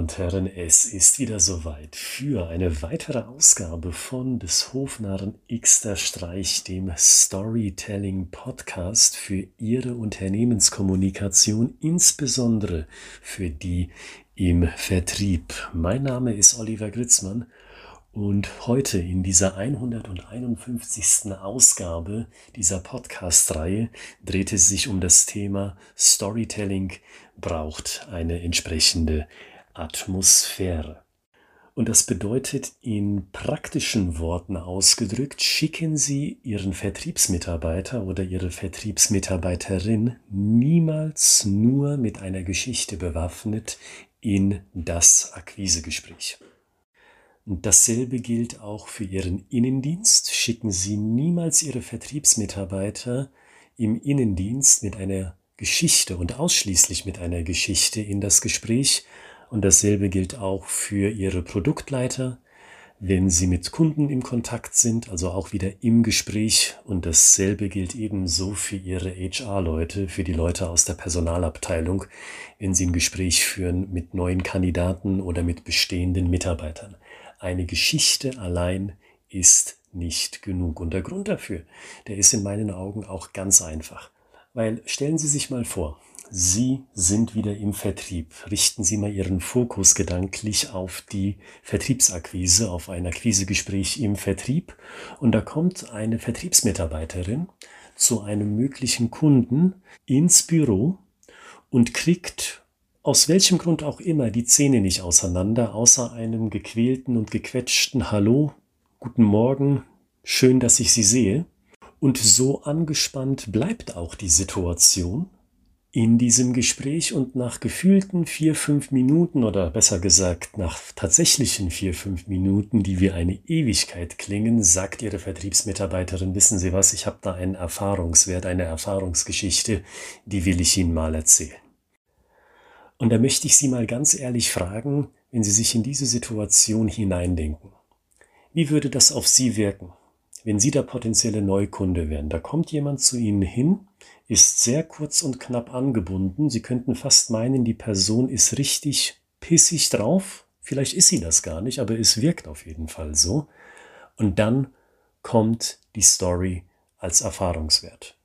und Herren, es ist wieder soweit für eine weitere Ausgabe von des Hofnarren Xter Streich, dem Storytelling Podcast für Ihre Unternehmenskommunikation, insbesondere für die im Vertrieb. Mein Name ist Oliver Gritzmann und heute in dieser 151. Ausgabe dieser Podcast-Reihe dreht es sich um das Thema Storytelling braucht eine entsprechende Atmosphäre. Und das bedeutet in praktischen Worten ausgedrückt, schicken Sie Ihren Vertriebsmitarbeiter oder Ihre Vertriebsmitarbeiterin niemals nur mit einer Geschichte bewaffnet in das Akquisegespräch. Und dasselbe gilt auch für Ihren Innendienst. Schicken Sie niemals Ihre Vertriebsmitarbeiter im Innendienst mit einer Geschichte und ausschließlich mit einer Geschichte in das Gespräch. Und dasselbe gilt auch für Ihre Produktleiter, wenn Sie mit Kunden im Kontakt sind, also auch wieder im Gespräch. Und dasselbe gilt ebenso für Ihre HR-Leute, für die Leute aus der Personalabteilung, wenn Sie ein Gespräch führen mit neuen Kandidaten oder mit bestehenden Mitarbeitern. Eine Geschichte allein ist nicht genug. Und der Grund dafür, der ist in meinen Augen auch ganz einfach. Weil stellen Sie sich mal vor, Sie sind wieder im Vertrieb. Richten Sie mal Ihren Fokus gedanklich auf die Vertriebsakquise, auf ein Akquisegespräch im Vertrieb. Und da kommt eine Vertriebsmitarbeiterin zu einem möglichen Kunden ins Büro und kriegt aus welchem Grund auch immer die Zähne nicht auseinander, außer einem gequälten und gequetschten Hallo, guten Morgen, schön, dass ich Sie sehe. Und so angespannt bleibt auch die Situation in diesem Gespräch und nach gefühlten vier, fünf Minuten oder besser gesagt nach tatsächlichen vier, fünf Minuten, die wie eine Ewigkeit klingen, sagt Ihre Vertriebsmitarbeiterin, wissen Sie was, ich habe da einen Erfahrungswert, eine Erfahrungsgeschichte, die will ich Ihnen mal erzählen. Und da möchte ich Sie mal ganz ehrlich fragen, wenn Sie sich in diese Situation hineindenken. Wie würde das auf Sie wirken, wenn Sie der potenzielle Neukunde wären? Da kommt jemand zu Ihnen hin, ist sehr kurz und knapp angebunden. Sie könnten fast meinen, die Person ist richtig pissig drauf. Vielleicht ist sie das gar nicht, aber es wirkt auf jeden Fall so. Und dann kommt die Story als Erfahrungswert.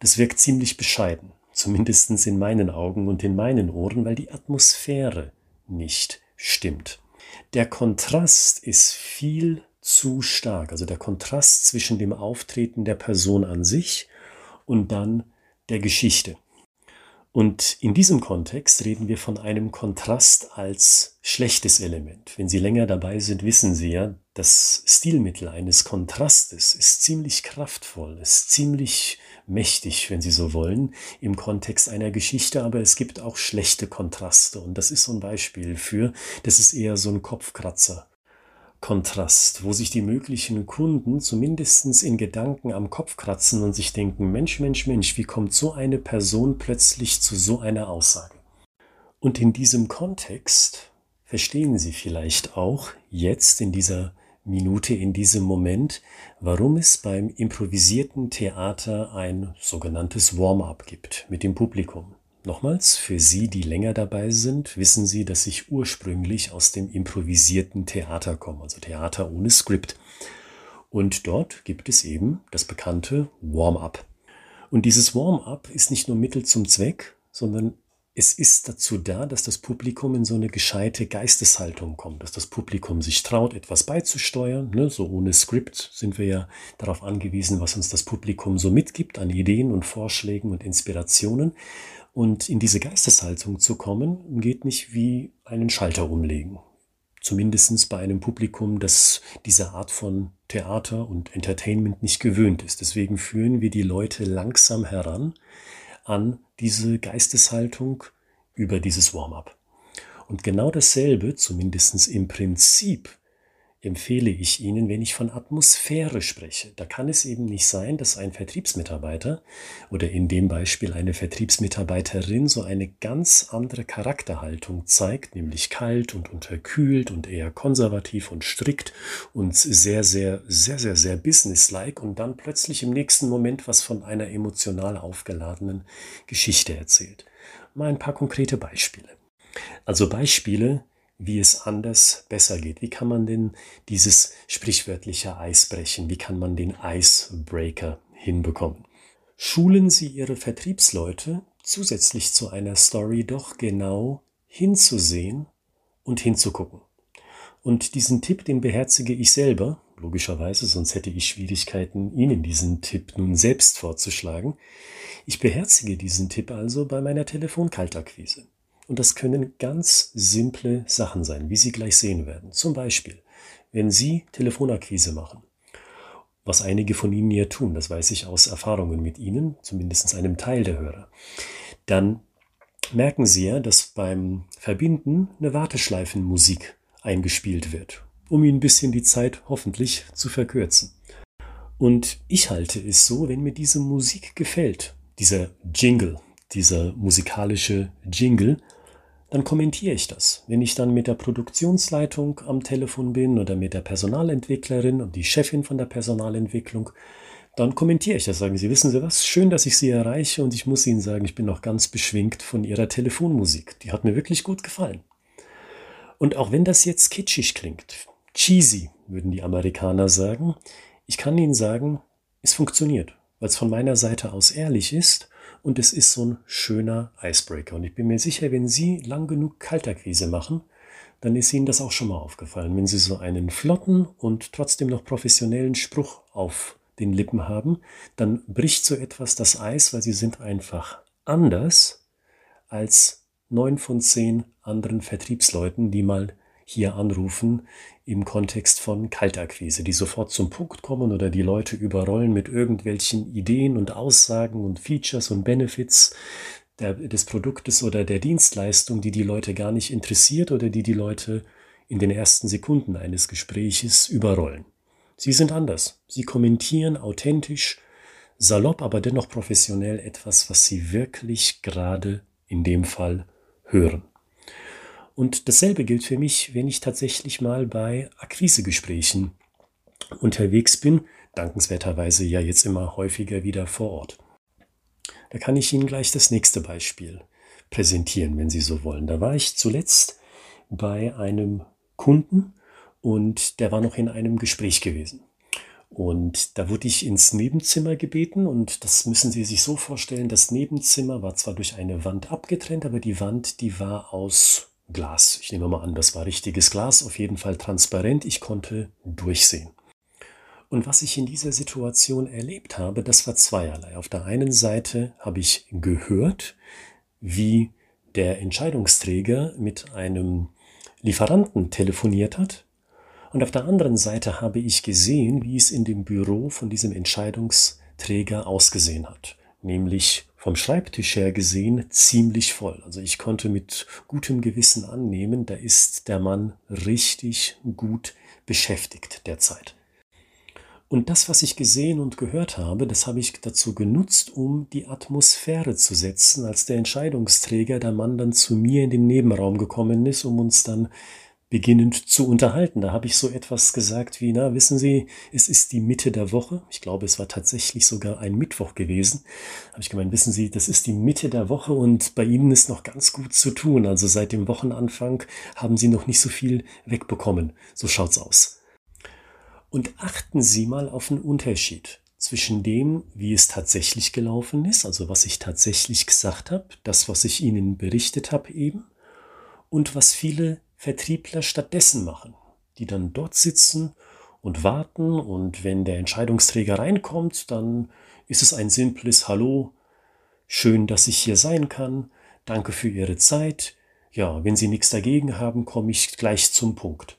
Das wirkt ziemlich bescheiden zumindest in meinen Augen und in meinen Ohren, weil die Atmosphäre nicht stimmt. Der Kontrast ist viel zu stark, also der Kontrast zwischen dem Auftreten der Person an sich und dann der Geschichte. Und in diesem Kontext reden wir von einem Kontrast als schlechtes Element. Wenn Sie länger dabei sind, wissen Sie ja, das Stilmittel eines Kontrastes ist ziemlich kraftvoll, ist ziemlich mächtig, wenn Sie so wollen, im Kontext einer Geschichte, aber es gibt auch schlechte Kontraste. Und das ist so ein Beispiel für, das ist eher so ein Kopfkratzer. Kontrast, wo sich die möglichen Kunden zumindest in Gedanken am Kopf kratzen und sich denken, Mensch, Mensch, Mensch, wie kommt so eine Person plötzlich zu so einer Aussage? Und in diesem Kontext verstehen Sie vielleicht auch jetzt in dieser Minute, in diesem Moment, warum es beim improvisierten Theater ein sogenanntes Warm-up gibt mit dem Publikum. Nochmals, für Sie, die länger dabei sind, wissen Sie, dass ich ursprünglich aus dem improvisierten Theater komme, also Theater ohne Skript. Und dort gibt es eben das bekannte Warm-up. Und dieses Warm-up ist nicht nur Mittel zum Zweck, sondern es ist dazu da, dass das Publikum in so eine gescheite Geisteshaltung kommt, dass das Publikum sich traut, etwas beizusteuern. Ne? So ohne Skript sind wir ja darauf angewiesen, was uns das Publikum so mitgibt an Ideen und Vorschlägen und Inspirationen. Und in diese Geisteshaltung zu kommen, geht nicht wie einen Schalter umlegen. Zumindest bei einem Publikum, das diese Art von Theater und Entertainment nicht gewöhnt ist. Deswegen führen wir die Leute langsam heran an diese Geisteshaltung über dieses Warm-up. Und genau dasselbe, zumindest im Prinzip, empfehle ich Ihnen, wenn ich von Atmosphäre spreche. Da kann es eben nicht sein, dass ein Vertriebsmitarbeiter oder in dem Beispiel eine Vertriebsmitarbeiterin so eine ganz andere Charakterhaltung zeigt, nämlich kalt und unterkühlt und eher konservativ und strikt und sehr, sehr, sehr, sehr, sehr businesslike und dann plötzlich im nächsten Moment was von einer emotional aufgeladenen Geschichte erzählt. Mal ein paar konkrete Beispiele. Also Beispiele, wie es anders besser geht. Wie kann man denn dieses sprichwörtliche Eis brechen? Wie kann man den Icebreaker hinbekommen? Schulen Sie Ihre Vertriebsleute zusätzlich zu einer Story doch genau hinzusehen und hinzugucken. Und diesen Tipp, den beherzige ich selber, logischerweise, sonst hätte ich Schwierigkeiten, Ihnen diesen Tipp nun selbst vorzuschlagen. Ich beherzige diesen Tipp also bei meiner Telefonkaltakquise. Und das können ganz simple Sachen sein, wie Sie gleich sehen werden. Zum Beispiel, wenn Sie Telefonakquise machen, was einige von Ihnen ja tun, das weiß ich aus Erfahrungen mit Ihnen, zumindest einem Teil der Hörer, dann merken Sie ja, dass beim Verbinden eine Warteschleifenmusik eingespielt wird, um Ihnen ein bisschen die Zeit hoffentlich zu verkürzen. Und ich halte es so, wenn mir diese Musik gefällt, dieser Jingle, dieser musikalische Jingle, dann kommentiere ich das. Wenn ich dann mit der Produktionsleitung am Telefon bin oder mit der Personalentwicklerin und die Chefin von der Personalentwicklung, dann kommentiere ich das. Sagen Sie, wissen Sie was? Schön, dass ich Sie erreiche und ich muss Ihnen sagen, ich bin noch ganz beschwingt von Ihrer Telefonmusik. Die hat mir wirklich gut gefallen. Und auch wenn das jetzt kitschig klingt, cheesy, würden die Amerikaner sagen, ich kann Ihnen sagen, es funktioniert, weil es von meiner Seite aus ehrlich ist und es ist so ein schöner Icebreaker. Und ich bin mir sicher, wenn Sie lang genug Kaltakquise machen, dann ist Ihnen das auch schon mal aufgefallen. Wenn Sie so einen flotten und trotzdem noch professionellen Spruch auf den Lippen haben, dann bricht so etwas das Eis, weil Sie sind einfach anders als neun von zehn anderen Vertriebsleuten, die mal hier anrufen im Kontext von Kaltakquise, die sofort zum Punkt kommen oder die Leute überrollen mit irgendwelchen Ideen und Aussagen und Features und Benefits der, des Produktes oder der Dienstleistung, die die Leute gar nicht interessiert oder die die Leute in den ersten Sekunden eines Gespräches überrollen. Sie sind anders. Sie kommentieren authentisch, salopp, aber dennoch professionell etwas, was sie wirklich gerade in dem Fall hören. Und dasselbe gilt für mich, wenn ich tatsächlich mal bei Akquisegesprächen unterwegs bin, dankenswerterweise ja jetzt immer häufiger wieder vor Ort. Da kann ich Ihnen gleich das nächste Beispiel präsentieren, wenn Sie so wollen. Da war ich zuletzt bei einem Kunden und der war noch in einem Gespräch gewesen. Und da wurde ich ins Nebenzimmer gebeten und das müssen Sie sich so vorstellen, das Nebenzimmer war zwar durch eine Wand abgetrennt, aber die Wand, die war aus Glas. Ich nehme mal an, das war richtiges Glas, auf jeden Fall transparent. Ich konnte durchsehen. Und was ich in dieser Situation erlebt habe, das war zweierlei. Auf der einen Seite habe ich gehört, wie der Entscheidungsträger mit einem Lieferanten telefoniert hat. Und auf der anderen Seite habe ich gesehen, wie es in dem Büro von diesem Entscheidungsträger ausgesehen hat. Nämlich vom Schreibtisch her gesehen ziemlich voll. Also ich konnte mit gutem Gewissen annehmen, da ist der Mann richtig gut beschäftigt derzeit. Und das, was ich gesehen und gehört habe, das habe ich dazu genutzt, um die Atmosphäre zu setzen, als der Entscheidungsträger, der Mann dann zu mir in den Nebenraum gekommen ist, um uns dann beginnend zu unterhalten. Da habe ich so etwas gesagt wie, na, wissen Sie, es ist die Mitte der Woche. Ich glaube, es war tatsächlich sogar ein Mittwoch gewesen. Habe ich gemeint, wissen Sie, das ist die Mitte der Woche und bei Ihnen ist noch ganz gut zu tun. Also seit dem Wochenanfang haben Sie noch nicht so viel wegbekommen. So schaut's aus. Und achten Sie mal auf den Unterschied zwischen dem, wie es tatsächlich gelaufen ist, also was ich tatsächlich gesagt habe, das, was ich Ihnen berichtet habe eben, und was viele Vertriebler stattdessen machen, die dann dort sitzen und warten und wenn der Entscheidungsträger reinkommt, dann ist es ein simples Hallo, schön, dass ich hier sein kann, danke für Ihre Zeit, ja, wenn Sie nichts dagegen haben, komme ich gleich zum Punkt.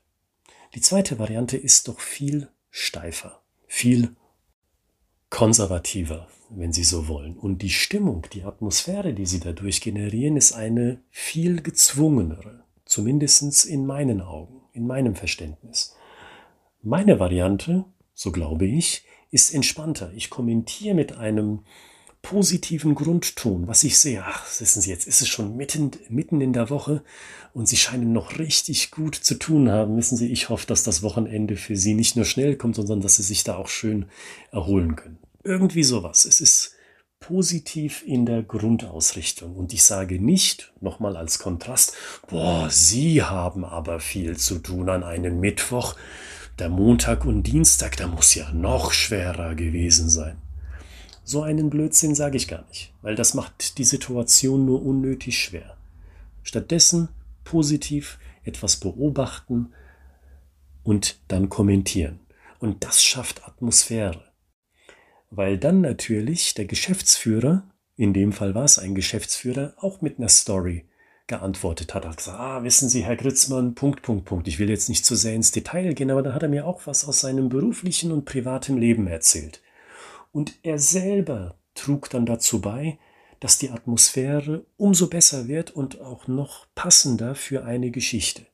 Die zweite Variante ist doch viel steifer, viel konservativer, wenn Sie so wollen. Und die Stimmung, die Atmosphäre, die Sie dadurch generieren, ist eine viel gezwungenere. Zumindest in meinen Augen, in meinem Verständnis. Meine Variante, so glaube ich, ist entspannter. Ich kommentiere mit einem positiven Grundton, was ich sehe. Ach, wissen Sie, jetzt ist es schon mitten, mitten in der Woche und Sie scheinen noch richtig gut zu tun haben. Wissen Sie, ich hoffe, dass das Wochenende für Sie nicht nur schnell kommt, sondern dass Sie sich da auch schön erholen können. Irgendwie sowas. Es ist positiv in der Grundausrichtung. Und ich sage nicht, nochmal als Kontrast, boah, Sie haben aber viel zu tun an einem Mittwoch. Der Montag und Dienstag, da muss ja noch schwerer gewesen sein. So einen Blödsinn sage ich gar nicht, weil das macht die Situation nur unnötig schwer. Stattdessen positiv etwas beobachten und dann kommentieren. Und das schafft Atmosphäre weil dann natürlich der Geschäftsführer, in dem Fall war es ein Geschäftsführer, auch mit einer Story geantwortet hat. Er hat gesagt, ah, wissen Sie, Herr Gritzmann, Punkt, Punkt, Punkt. Ich will jetzt nicht zu sehr ins Detail gehen, aber da hat er mir auch was aus seinem beruflichen und privaten Leben erzählt. Und er selber trug dann dazu bei, dass die Atmosphäre umso besser wird und auch noch passender für eine Geschichte.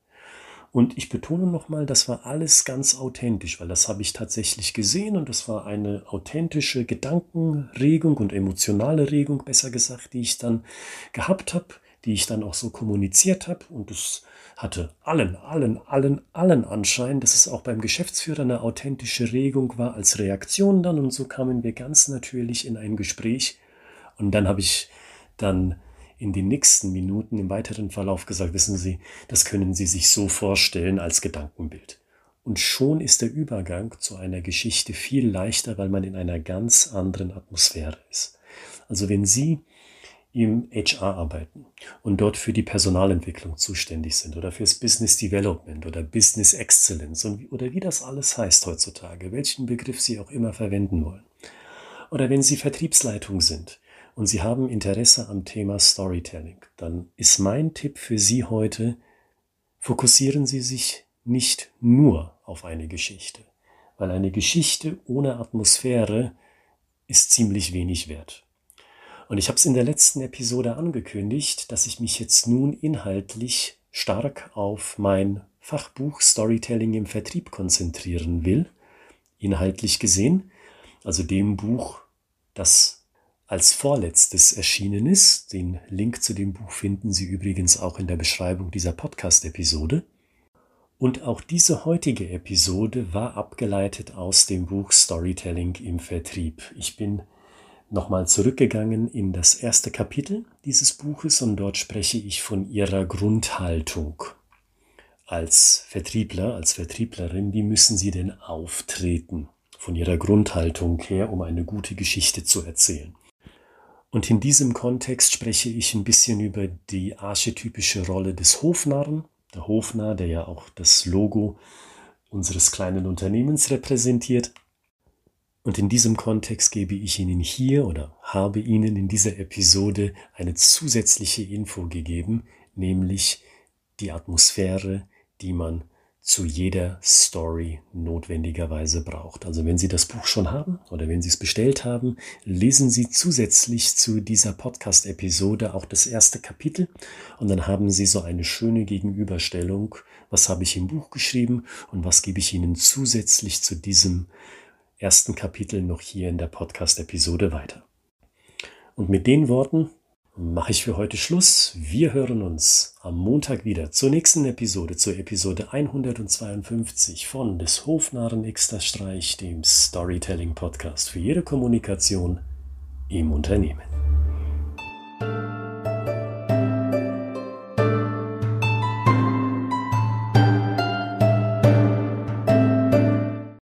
Und ich betone nochmal, das war alles ganz authentisch, weil das habe ich tatsächlich gesehen und das war eine authentische Gedankenregung und emotionale Regung, besser gesagt, die ich dann gehabt habe, die ich dann auch so kommuniziert habe. Und es hatte allen, allen, allen, allen Anschein, dass es auch beim Geschäftsführer eine authentische Regung war als Reaktion dann. Und so kamen wir ganz natürlich in ein Gespräch. Und dann habe ich dann in den nächsten Minuten im weiteren Verlauf gesagt, wissen Sie, das können Sie sich so vorstellen als Gedankenbild. Und schon ist der Übergang zu einer Geschichte viel leichter, weil man in einer ganz anderen Atmosphäre ist. Also wenn Sie im HR arbeiten und dort für die Personalentwicklung zuständig sind oder fürs Business Development oder Business Excellence und, oder wie das alles heißt heutzutage, welchen Begriff Sie auch immer verwenden wollen. Oder wenn Sie Vertriebsleitung sind und Sie haben Interesse am Thema Storytelling, dann ist mein Tipp für Sie heute, fokussieren Sie sich nicht nur auf eine Geschichte, weil eine Geschichte ohne Atmosphäre ist ziemlich wenig wert. Und ich habe es in der letzten Episode angekündigt, dass ich mich jetzt nun inhaltlich stark auf mein Fachbuch Storytelling im Vertrieb konzentrieren will, inhaltlich gesehen, also dem Buch, das als vorletztes erschienen ist. Den Link zu dem Buch finden Sie übrigens auch in der Beschreibung dieser Podcast-Episode. Und auch diese heutige Episode war abgeleitet aus dem Buch Storytelling im Vertrieb. Ich bin nochmal zurückgegangen in das erste Kapitel dieses Buches und dort spreche ich von ihrer Grundhaltung als Vertriebler, als Vertrieblerin. Wie müssen Sie denn auftreten von Ihrer Grundhaltung her, um eine gute Geschichte zu erzählen? Und in diesem Kontext spreche ich ein bisschen über die archetypische Rolle des Hofnarren. Der Hofnarr, der ja auch das Logo unseres kleinen Unternehmens repräsentiert. Und in diesem Kontext gebe ich Ihnen hier oder habe Ihnen in dieser Episode eine zusätzliche Info gegeben, nämlich die Atmosphäre, die man zu jeder Story notwendigerweise braucht. Also wenn Sie das Buch schon haben oder wenn Sie es bestellt haben, lesen Sie zusätzlich zu dieser Podcast-Episode auch das erste Kapitel und dann haben Sie so eine schöne Gegenüberstellung, was habe ich im Buch geschrieben und was gebe ich Ihnen zusätzlich zu diesem ersten Kapitel noch hier in der Podcast-Episode weiter. Und mit den Worten mache ich für heute Schluss. Wir hören uns am Montag wieder zur nächsten Episode, zur Episode 152 von des Hofnarren Exterstreich, dem Storytelling Podcast für jede Kommunikation im Unternehmen.